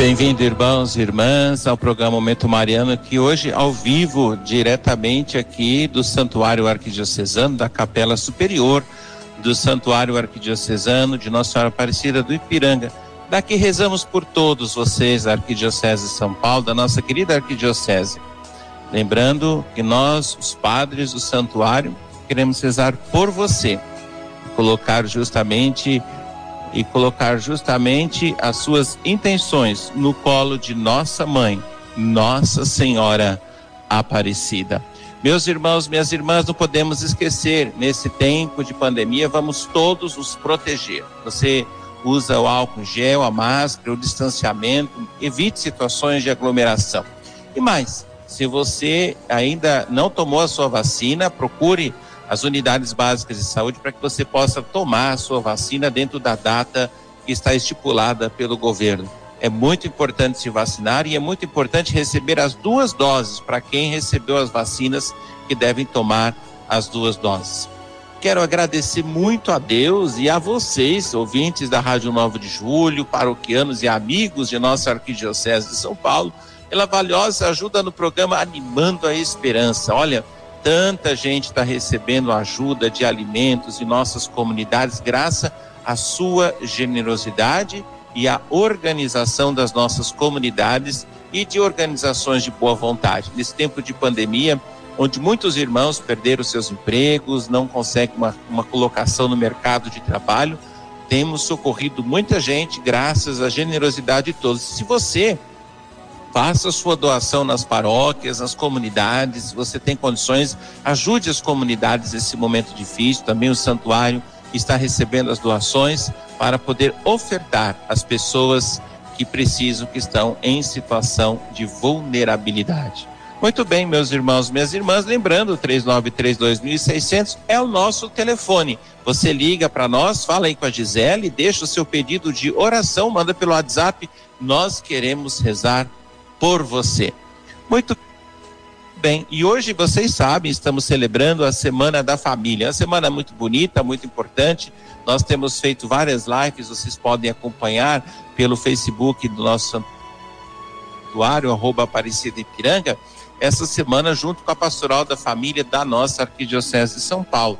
Bem-vindo, irmãos e irmãs, ao programa Momento Mariano, que hoje ao vivo, diretamente aqui do Santuário Arquidiocesano, da Capela Superior do Santuário Arquidiocesano de Nossa Senhora Aparecida do Ipiranga. Daqui rezamos por todos vocês da Arquidiocese de São Paulo, da nossa querida Arquidiocese. Lembrando que nós, os padres do santuário, queremos rezar por você, colocar justamente e colocar justamente as suas intenções no colo de nossa mãe, Nossa Senhora Aparecida. Meus irmãos, minhas irmãs, não podemos esquecer, nesse tempo de pandemia, vamos todos nos proteger. Você usa o álcool gel, a máscara, o distanciamento, evite situações de aglomeração. E mais, se você ainda não tomou a sua vacina, procure as unidades básicas de saúde para que você possa tomar a sua vacina dentro da data que está estipulada pelo governo. É muito importante se vacinar e é muito importante receber as duas doses para quem recebeu as vacinas que devem tomar as duas doses. Quero agradecer muito a Deus e a vocês, ouvintes da Rádio 9 de Julho, paroquianos e amigos de nossa Arquidiocese de São Paulo, pela valiosa ajuda no programa Animando a Esperança. Olha, Tanta gente está recebendo ajuda de alimentos em nossas comunidades, graças à sua generosidade e à organização das nossas comunidades e de organizações de boa vontade. Nesse tempo de pandemia, onde muitos irmãos perderam seus empregos, não conseguem uma, uma colocação no mercado de trabalho, temos socorrido muita gente graças à generosidade de todos. Se você faça sua doação nas paróquias, nas comunidades, se você tem condições, ajude as comunidades nesse momento difícil, também o santuário está recebendo as doações para poder ofertar às pessoas que precisam, que estão em situação de vulnerabilidade. Muito bem, meus irmãos, minhas irmãs, lembrando, 3932.600 é o nosso telefone. Você liga para nós, fala aí com a Gisele, deixa o seu pedido de oração, manda pelo WhatsApp. Nós queremos rezar por você. Muito bem, e hoje vocês sabem, estamos celebrando a Semana da Família. Uma semana muito bonita, muito importante. Nós temos feito várias lives, vocês podem acompanhar pelo Facebook do nosso santuário, arroba Aparecida Ipiranga, essa semana junto com a Pastoral da Família da nossa Arquidiocese de São Paulo.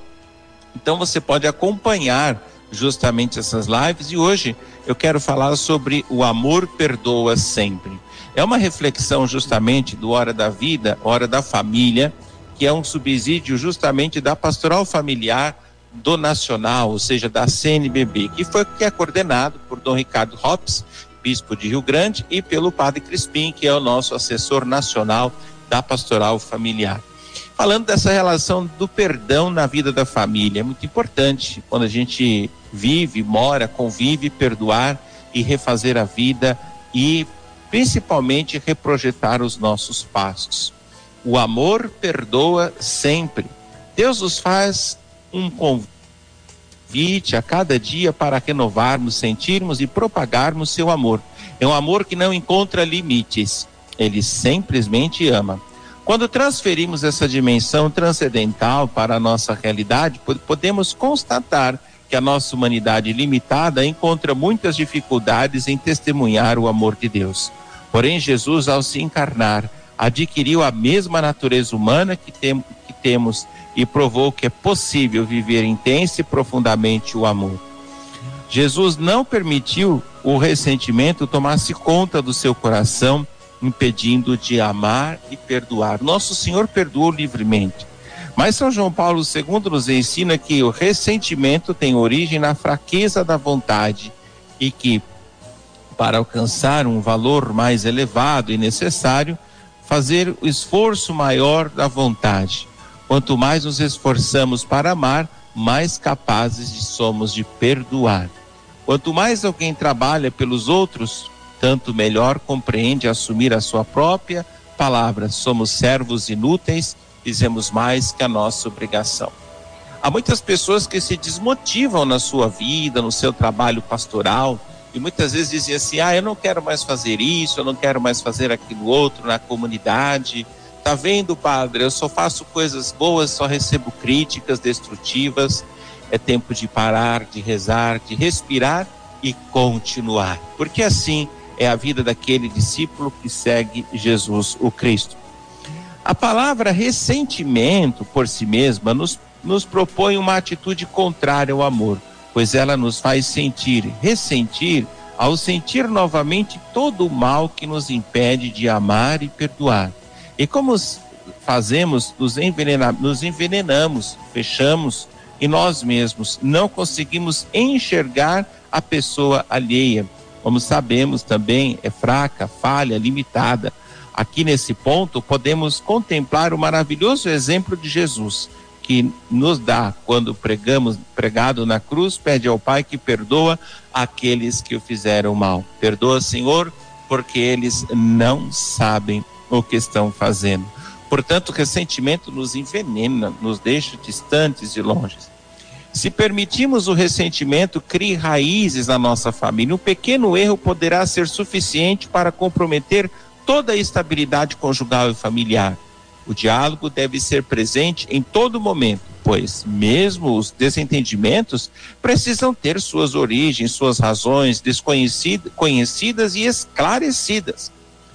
Então você pode acompanhar justamente essas lives e hoje eu quero falar sobre o amor perdoa sempre. É uma reflexão justamente do Hora da Vida, Hora da Família, que é um subsídio justamente da Pastoral Familiar do Nacional, ou seja, da CNBB, que foi que é coordenado por Dom Ricardo Hops, bispo de Rio Grande, e pelo Padre Crispim, que é o nosso assessor nacional da Pastoral Familiar. Falando dessa relação do perdão na vida da família, é muito importante quando a gente vive, mora, convive, perdoar e refazer a vida e principalmente reprojetar os nossos passos. O amor perdoa sempre. Deus nos faz um convite a cada dia para renovarmos, sentirmos e propagarmos seu amor. É um amor que não encontra limites. Ele simplesmente ama. Quando transferimos essa dimensão transcendental para a nossa realidade, podemos constatar que a nossa humanidade limitada encontra muitas dificuldades em testemunhar o amor de Deus. Porém, Jesus, ao se encarnar, adquiriu a mesma natureza humana que, tem, que temos e provou que é possível viver intenso e profundamente o amor. Jesus não permitiu o ressentimento tomasse conta do seu coração, impedindo de amar e perdoar. Nosso Senhor perdoou livremente. Mas São João Paulo II nos ensina que o ressentimento tem origem na fraqueza da vontade e que, para alcançar um valor mais elevado e necessário, fazer o esforço maior da vontade. Quanto mais nos esforçamos para amar, mais capazes somos de perdoar. Quanto mais alguém trabalha pelos outros, tanto melhor compreende assumir a sua própria palavra. Somos servos inúteis fizemos mais que a nossa obrigação. Há muitas pessoas que se desmotivam na sua vida, no seu trabalho pastoral, e muitas vezes dizem assim: ah, eu não quero mais fazer isso, eu não quero mais fazer aquilo outro na comunidade. Tá vendo, padre? Eu só faço coisas boas, só recebo críticas destrutivas. É tempo de parar, de rezar, de respirar e continuar. Porque assim é a vida daquele discípulo que segue Jesus, o Cristo. A palavra ressentimento por si mesma nos, nos propõe uma atitude contrária ao amor, pois ela nos faz sentir, ressentir, ao sentir novamente todo o mal que nos impede de amar e perdoar. E como fazemos, nos, envenena, nos envenenamos, fechamos em nós mesmos, não conseguimos enxergar a pessoa alheia. Como sabemos também, é fraca, falha, limitada. Aqui nesse ponto, podemos contemplar o maravilhoso exemplo de Jesus, que nos dá, quando pregamos, pregado na cruz, pede ao Pai que perdoa aqueles que o fizeram mal. Perdoa, Senhor, porque eles não sabem o que estão fazendo. Portanto, o ressentimento nos envenena, nos deixa distantes e longe. Se permitimos o ressentimento, crie raízes na nossa família. Um pequeno erro poderá ser suficiente para comprometer toda a estabilidade conjugal e familiar. O diálogo deve ser presente em todo momento, pois mesmo os desentendimentos precisam ter suas origens, suas razões desconhecidas e esclarecidas.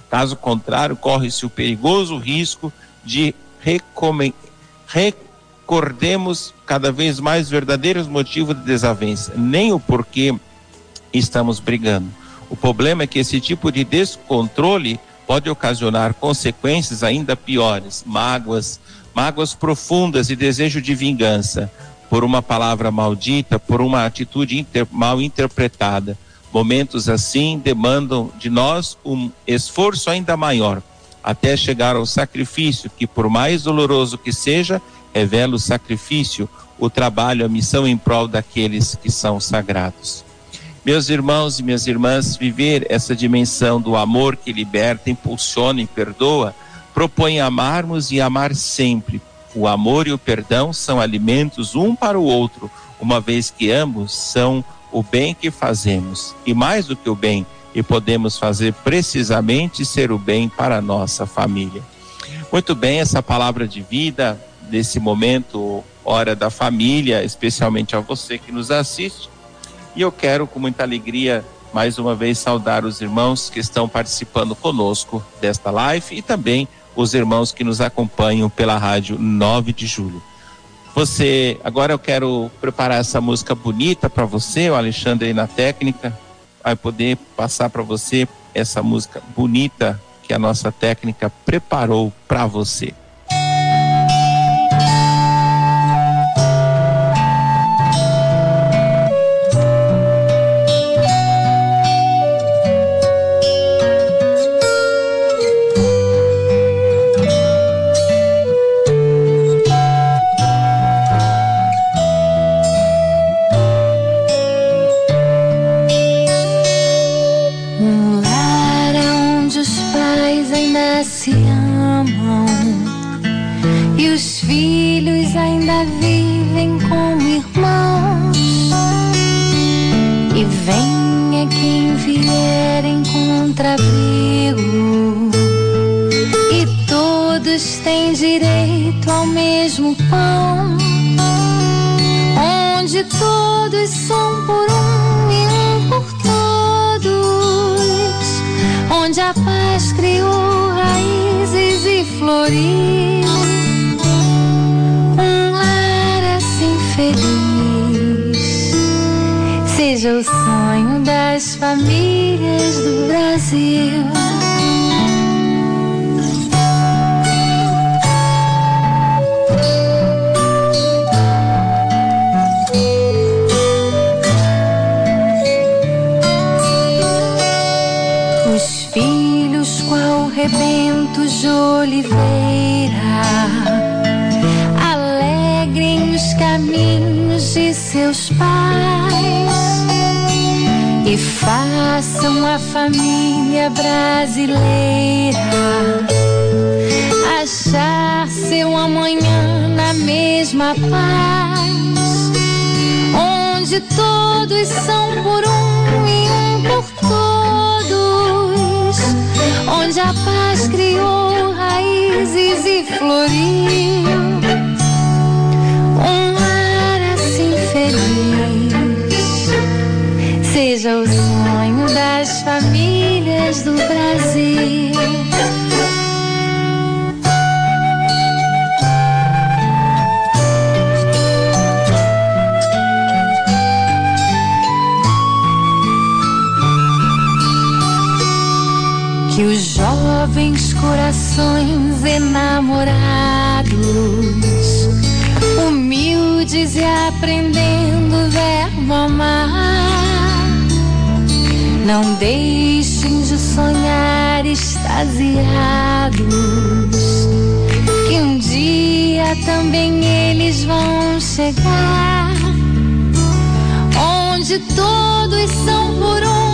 Caso contrário, corre-se o perigoso risco de recordemos cada vez mais verdadeiros motivos de desavença, nem o porquê estamos brigando. O problema é que esse tipo de descontrole pode ocasionar consequências ainda piores, mágoas, mágoas profundas e desejo de vingança por uma palavra maldita, por uma atitude inter, mal interpretada. Momentos assim demandam de nós um esforço ainda maior, até chegar ao sacrifício, que por mais doloroso que seja, revela o sacrifício, o trabalho, a missão em prol daqueles que são sagrados. Meus irmãos e minhas irmãs, viver essa dimensão do amor que liberta, impulsiona e perdoa, propõe amarmos e amar sempre. O amor e o perdão são alimentos um para o outro, uma vez que ambos são o bem que fazemos, e mais do que o bem, e podemos fazer precisamente ser o bem para a nossa família. Muito bem, essa palavra de vida, desse momento, hora da família, especialmente a você que nos assiste. E eu quero, com muita alegria, mais uma vez saudar os irmãos que estão participando conosco desta live e também os irmãos que nos acompanham pela rádio 9 de julho. Você, agora eu quero preparar essa música bonita para você, o Alexandre aí na técnica vai poder passar para você essa música bonita que a nossa técnica preparou para você. a paz criou raízes e floriu. Um lar assim feliz. Seja o sonho das famílias do Brasil. Caminhos de seus pais. E façam a família brasileira achar seu amanhã na mesma paz, onde todos são por um e um por onde a paz criou raízes e floriu. Um ar assim feliz seja o sonho das famílias do Brasil. Corações enamorados, humildes e aprendendo o verbo amar, não deixem de sonhar extasiados, que um dia também eles vão chegar, onde todos são por um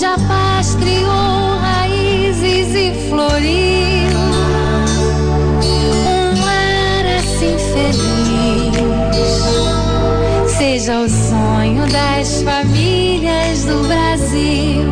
onde a paz criou raízes e floriu. Um ar assim feliz, seja o sonho das famílias do Brasil.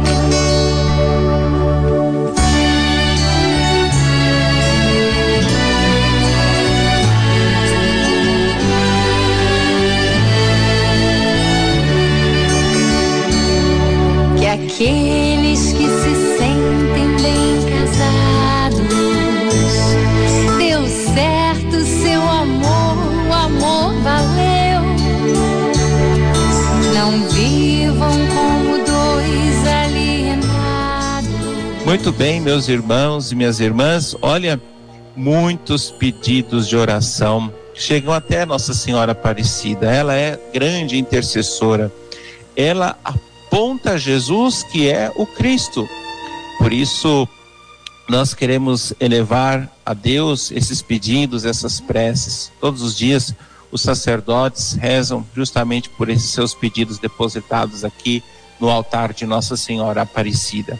Muito bem, meus irmãos e minhas irmãs, olha, muitos pedidos de oração chegam até Nossa Senhora Aparecida. Ela é grande intercessora. Ela aponta Jesus que é o Cristo. Por isso, nós queremos elevar a Deus esses pedidos, essas preces. Todos os dias, os sacerdotes rezam justamente por esses seus pedidos depositados aqui no altar de Nossa Senhora Aparecida.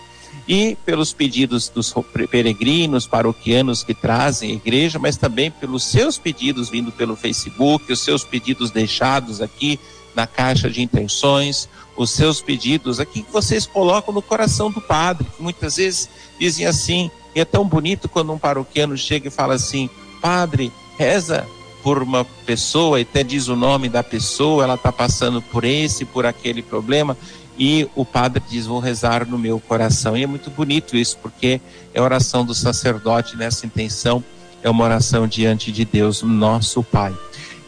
E pelos pedidos dos peregrinos, paroquianos que trazem a igreja, mas também pelos seus pedidos vindo pelo Facebook, os seus pedidos deixados aqui na caixa de intenções, os seus pedidos aqui que vocês colocam no coração do padre, que muitas vezes dizem assim, e é tão bonito quando um paroquiano chega e fala assim: Padre, reza por uma pessoa, e até diz o nome da pessoa, ela está passando por esse, por aquele problema, e o padre diz: Vou rezar no meu coração. E é muito bonito isso, porque é oração do sacerdote nessa intenção, é uma oração diante de Deus, nosso Pai.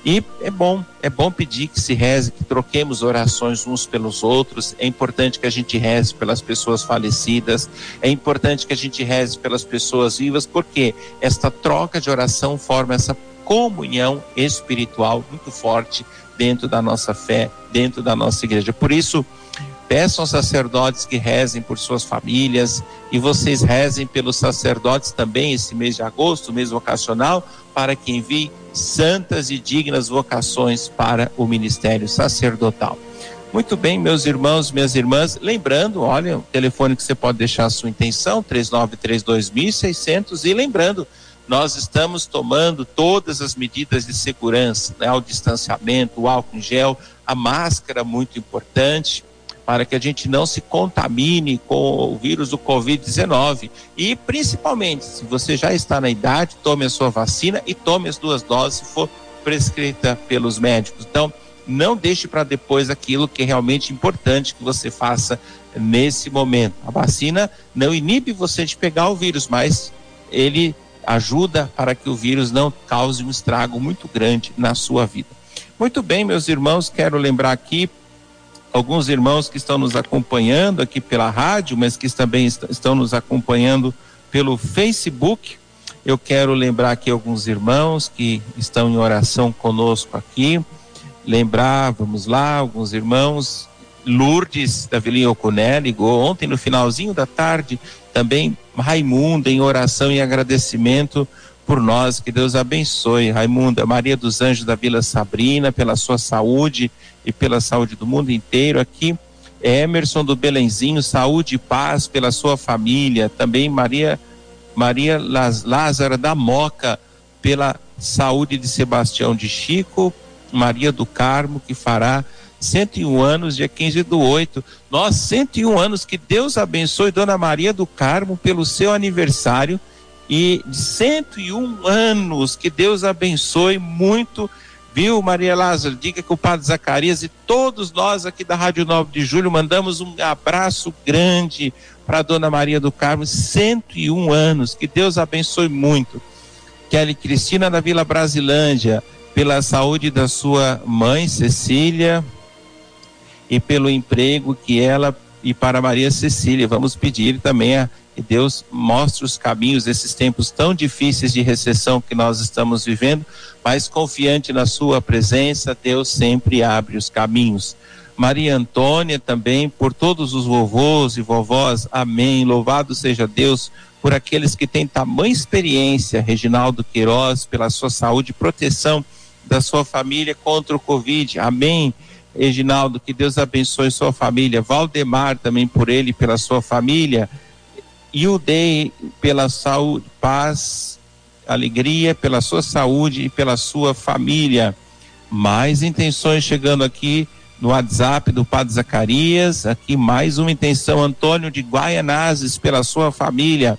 E é bom, é bom pedir que se reze, que troquemos orações uns pelos outros. É importante que a gente reze pelas pessoas falecidas, é importante que a gente reze pelas pessoas vivas, porque esta troca de oração forma essa comunhão espiritual muito forte dentro da nossa fé, dentro da nossa igreja. Por isso, peçam aos sacerdotes que rezem por suas famílias e vocês rezem pelos sacerdotes também esse mês de agosto, mês vocacional, para que envie santas e dignas vocações para o ministério sacerdotal. Muito bem, meus irmãos, minhas irmãs, lembrando, olha, o telefone que você pode deixar a sua intenção, 3932.600 e lembrando, nós estamos tomando todas as medidas de segurança, né, o distanciamento, o álcool em gel, a máscara muito importante, para que a gente não se contamine com o vírus do Covid-19. E principalmente, se você já está na idade, tome a sua vacina e tome as duas doses se for prescrita pelos médicos. Então, não deixe para depois aquilo que é realmente importante que você faça nesse momento. A vacina não inibe você de pegar o vírus, mas ele ajuda para que o vírus não cause um estrago muito grande na sua vida. Muito bem, meus irmãos, quero lembrar aqui alguns irmãos que estão nos acompanhando aqui pela rádio, mas que também estão nos acompanhando pelo Facebook. Eu quero lembrar aqui alguns irmãos que estão em oração conosco aqui. Lembrar, vamos lá, alguns irmãos. Lourdes da Vilinha Ocuné ligou ontem no finalzinho da tarde, também Raimundo em oração e agradecimento por nós, que Deus abençoe. Raimunda, Maria dos Anjos da Vila Sabrina, pela sua saúde e pela saúde do mundo inteiro aqui. Emerson do Belenzinho, saúde e paz pela sua família. Também Maria Maria Lázara da Moca, pela saúde de Sebastião de Chico. Maria do Carmo, que fará 101 anos, dia 15 do 8. Nós, 101 anos, que Deus abençoe Dona Maria do Carmo pelo seu aniversário e de 101 anos, que Deus abençoe muito Viu, Maria Lázaro? Diga que o Padre Zacarias e todos nós aqui da Rádio 9 de Julho mandamos um abraço grande para Dona Maria do Carmo, 101 anos. Que Deus abençoe muito. Kelly Cristina da Vila Brasilândia, pela saúde da sua mãe, Cecília, e pelo emprego que ela e para Maria Cecília. Vamos pedir também a que Deus mostre os caminhos desses tempos tão difíceis de recessão que nós estamos vivendo, mas confiante na Sua presença, Deus sempre abre os caminhos. Maria Antônia também, por todos os vovôs e vovós, amém. Louvado seja Deus por aqueles que têm tamanha experiência, Reginaldo Queiroz, pela sua saúde e proteção da sua família contra o Covid, amém. Reginaldo, que Deus abençoe sua família. Valdemar também por ele pela sua família e o dei pela saúde, paz, alegria, pela sua saúde e pela sua família. Mais intenções chegando aqui no WhatsApp do Padre Zacarias. Aqui mais uma intenção, Antônio de Guaianazes, pela sua família.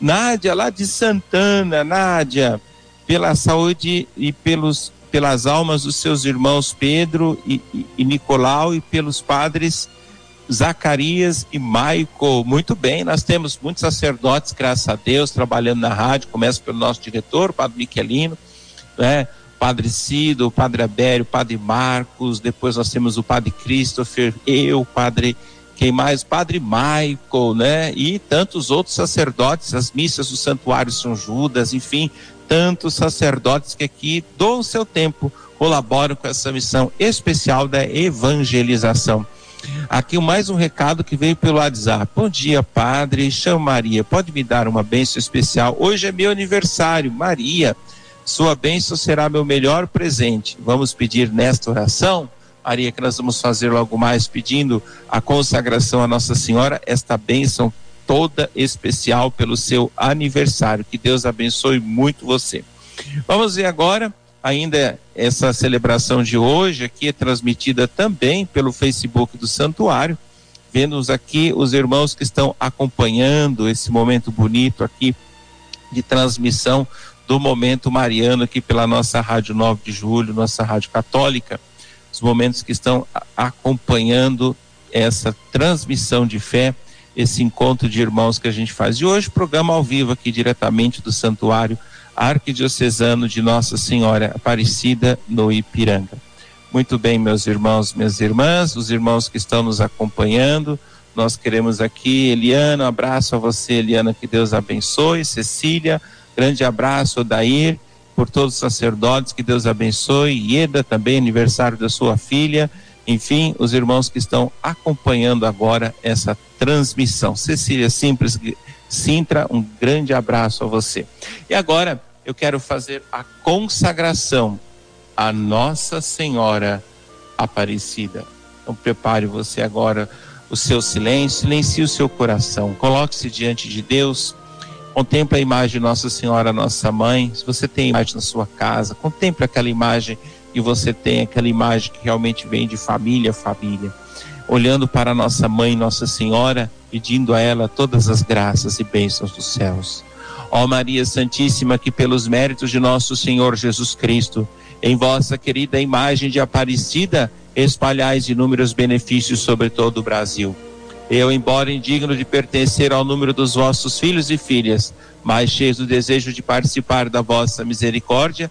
Nádia, lá de Santana, Nádia, pela saúde e pelos, pelas almas dos seus irmãos Pedro e, e, e Nicolau e pelos padres Zacarias e Maico. Muito bem, nós temos muitos sacerdotes, graças a Deus, trabalhando na rádio. Começa pelo nosso diretor, Padre Michelino, né? Padre Cido, o Padre Abério, o Padre Marcos, depois nós temos o Padre Christopher, eu, Padre quem mais? Padre Michael, né? E tantos outros sacerdotes, as missas do Santuário São Judas, enfim, tantos sacerdotes que aqui doam seu tempo, colaboram com essa missão especial da evangelização. Aqui mais um recado que veio pelo WhatsApp. Bom dia, padre. Chama Maria. Pode me dar uma bênção especial? Hoje é meu aniversário. Maria, sua bênção será meu melhor presente. Vamos pedir nesta oração, Maria, que nós vamos fazer logo mais, pedindo a consagração à Nossa Senhora, esta bênção toda especial pelo seu aniversário. Que Deus abençoe muito você. Vamos ver agora ainda essa celebração de hoje aqui é transmitida também pelo Facebook do Santuário. Vemos aqui os irmãos que estão acompanhando esse momento bonito aqui de transmissão do momento mariano aqui pela nossa Rádio 9 de Julho, nossa Rádio Católica. Os momentos que estão acompanhando essa transmissão de fé, esse encontro de irmãos que a gente faz. E hoje, programa ao vivo aqui diretamente do Santuário arquidiocesano de Nossa Senhora Aparecida no Ipiranga. Muito bem, meus irmãos, minhas irmãs, os irmãos que estão nos acompanhando, nós queremos aqui, Eliana, um abraço a você, Eliana, que Deus abençoe, Cecília, grande abraço, Odair, por todos os sacerdotes, que Deus abençoe, Ieda também, aniversário da sua filha, enfim, os irmãos que estão acompanhando agora essa transmissão. Cecília Simples, Sintra, um grande abraço a você. E agora eu quero fazer a consagração a Nossa Senhora Aparecida. Então prepare você agora o seu silêncio, silencie o seu coração, coloque-se diante de Deus, contemple a imagem de Nossa Senhora, nossa mãe. Se você tem imagem na sua casa, contemple aquela imagem e você tem aquela imagem que realmente vem de família, família. Olhando para nossa mãe, Nossa Senhora, pedindo a ela todas as graças e bênçãos dos céus. Ó Maria Santíssima, que pelos méritos de nosso Senhor Jesus Cristo, em vossa querida imagem de Aparecida, espalhais inúmeros benefícios sobre todo o Brasil. Eu, embora indigno de pertencer ao número dos vossos filhos e filhas, mas cheio do desejo de participar da vossa misericórdia,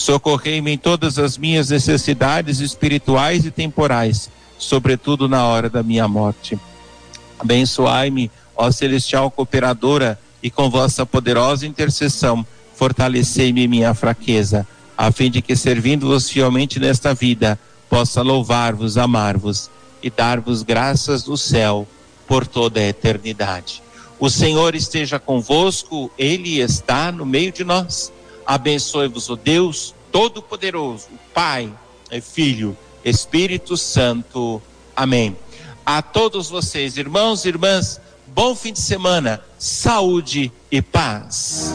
Socorrei-me em todas as minhas necessidades espirituais e temporais, sobretudo na hora da minha morte. Abençoai-me, ó celestial cooperadora, e com vossa poderosa intercessão, fortalecei-me minha fraqueza, a fim de que, servindo-vos fielmente nesta vida, possa louvar-vos, amar-vos e dar-vos graças do céu por toda a eternidade. O Senhor esteja convosco, Ele está no meio de nós Abençoe-vos o Deus Todo-Poderoso, Pai, Filho, Espírito Santo. Amém. A todos vocês, irmãos e irmãs, bom fim de semana, saúde e paz.